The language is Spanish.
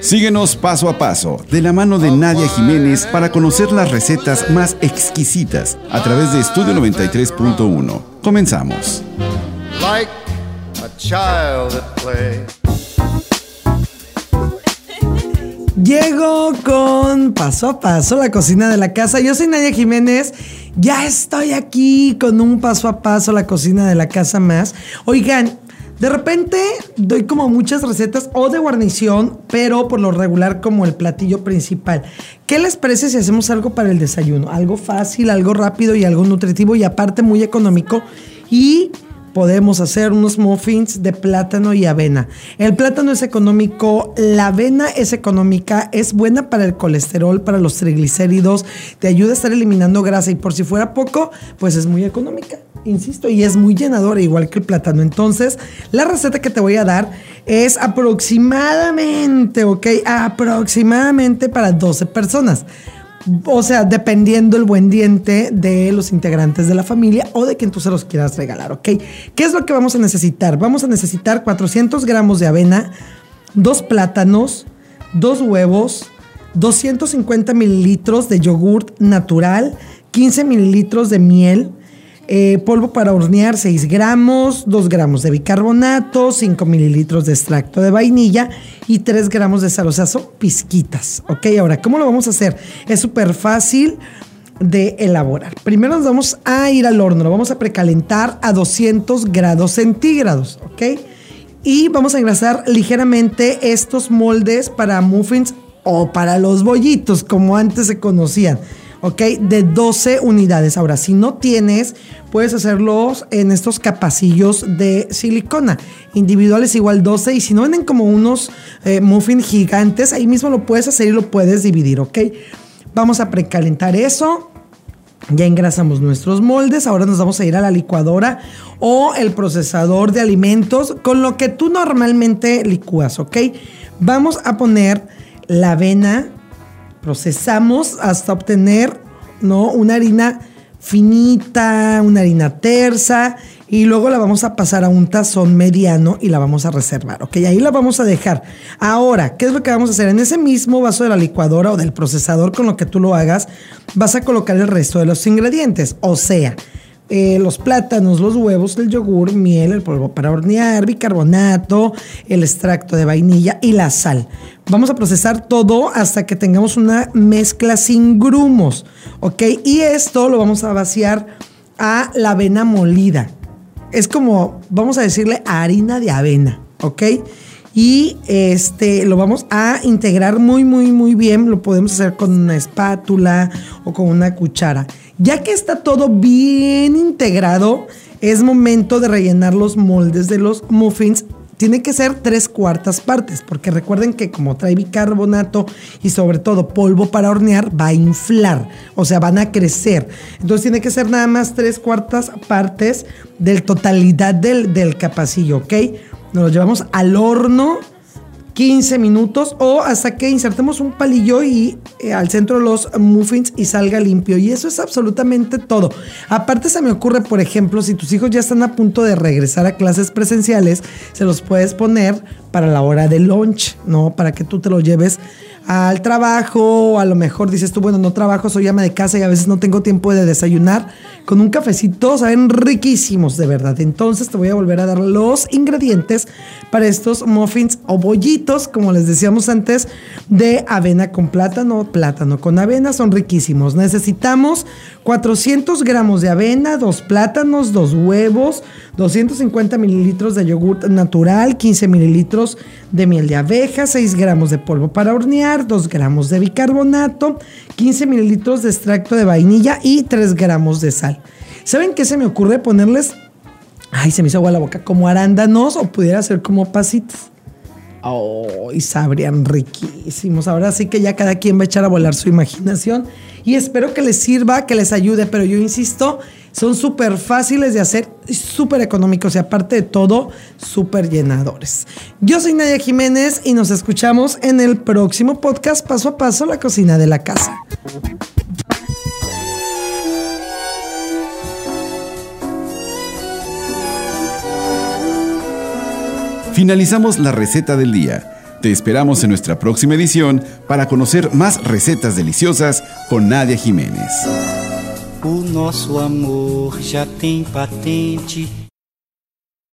Síguenos paso a paso, de la mano de Nadia Jiménez, para conocer las recetas más exquisitas a través de Estudio 93.1. Comenzamos. Llego con paso a paso la cocina de la casa. Yo soy Nadia Jiménez. Ya estoy aquí con un paso a paso la cocina de la casa más. Oigan, de repente doy como muchas recetas o de guarnición, pero por lo regular como el platillo principal. ¿Qué les parece si hacemos algo para el desayuno? Algo fácil, algo rápido y algo nutritivo y aparte muy económico. Y podemos hacer unos muffins de plátano y avena. El plátano es económico, la avena es económica, es buena para el colesterol, para los triglicéridos, te ayuda a estar eliminando grasa y por si fuera poco, pues es muy económica, insisto, y es muy llenadora, igual que el plátano. Entonces, la receta que te voy a dar es aproximadamente, ok, aproximadamente para 12 personas. O sea, dependiendo el buen diente de los integrantes de la familia o de quien tú se los quieras regalar, ¿ok? ¿Qué es lo que vamos a necesitar? Vamos a necesitar 400 gramos de avena, dos plátanos, dos huevos, 250 mililitros de yogurt natural, 15 mililitros de miel, eh, polvo para hornear 6 gramos, 2 gramos de bicarbonato, 5 mililitros de extracto de vainilla y 3 gramos de sal. O pizquitas. Ok, ahora, ¿cómo lo vamos a hacer? Es súper fácil de elaborar. Primero nos vamos a ir al horno, lo vamos a precalentar a 200 grados centígrados, ¿ok? Y vamos a engrasar ligeramente estos moldes para muffins o para los bollitos, como antes se conocían. ¿Ok? De 12 unidades. Ahora, si no tienes, puedes hacerlos en estos capacillos de silicona. Individuales igual 12 y si no venden como unos eh, muffins gigantes, ahí mismo lo puedes hacer y lo puedes dividir, ¿ok? Vamos a precalentar eso. Ya engrasamos nuestros moldes, ahora nos vamos a ir a la licuadora o el procesador de alimentos con lo que tú normalmente licúas, ¿ok? Vamos a poner la avena, procesamos hasta obtener ¿no? una harina finita, una harina tersa y luego la vamos a pasar a un tazón mediano y la vamos a reservar, ¿ok? Ahí la vamos a dejar. Ahora, ¿qué es lo que vamos a hacer? En ese mismo vaso de la licuadora o del procesador con lo que tú lo hagas, vas a colocar el resto de los ingredientes, o sea, eh, los plátanos, los huevos, el yogur, miel, el polvo para hornear, bicarbonato, el extracto de vainilla y la sal. Vamos a procesar todo hasta que tengamos una mezcla sin grumos, ¿ok? Y esto lo vamos a vaciar a la avena molida. Es como, vamos a decirle, harina de avena, ¿ok? y este lo vamos a integrar muy muy muy bien lo podemos hacer con una espátula o con una cuchara ya que está todo bien integrado es momento de rellenar los moldes de los muffins tiene que ser tres cuartas partes, porque recuerden que como trae bicarbonato y sobre todo polvo para hornear, va a inflar, o sea, van a crecer. Entonces tiene que ser nada más tres cuartas partes del totalidad del, del capacillo, ¿ok? Nos lo llevamos al horno 15 minutos o hasta que insertemos un palillo y eh, al centro los muffins y salga limpio. Y eso es absolutamente todo. Aparte se me ocurre, por ejemplo, si tus hijos ya están a punto de regresar a clases presenciales, se los puedes poner para la hora de lunch, ¿no? Para que tú te lo lleves al trabajo, a lo mejor dices tú, bueno, no trabajo, soy ama de casa y a veces no tengo tiempo de desayunar, con un cafecito saben riquísimos de verdad. Entonces te voy a volver a dar los ingredientes para estos muffins o bollitos, como les decíamos antes, de avena con plátano, plátano con avena, son riquísimos. Necesitamos 400 gramos de avena, dos plátanos, dos huevos, 250 mililitros de yogur natural, 15 mililitros de miel de abeja, 6 gramos de polvo para hornear, 2 gramos de bicarbonato, 15 mililitros de extracto de vainilla y 3 gramos de sal. ¿Saben qué se me ocurre ponerles? Ay, se me hizo agua la boca, como arándanos o pudiera ser como pasitas. Oh, y sabrían riquísimos. Ahora sí que ya cada quien va a echar a volar su imaginación. Y espero que les sirva, que les ayude. Pero yo insisto, son súper fáciles de hacer, súper económicos y aparte de todo, súper llenadores. Yo soy Nadia Jiménez y nos escuchamos en el próximo podcast Paso a Paso, la cocina de la casa. Finalizamos la receta del día Te esperamos en nuestra próxima edición para conocer más recetas deliciosas con Nadia Jiménez.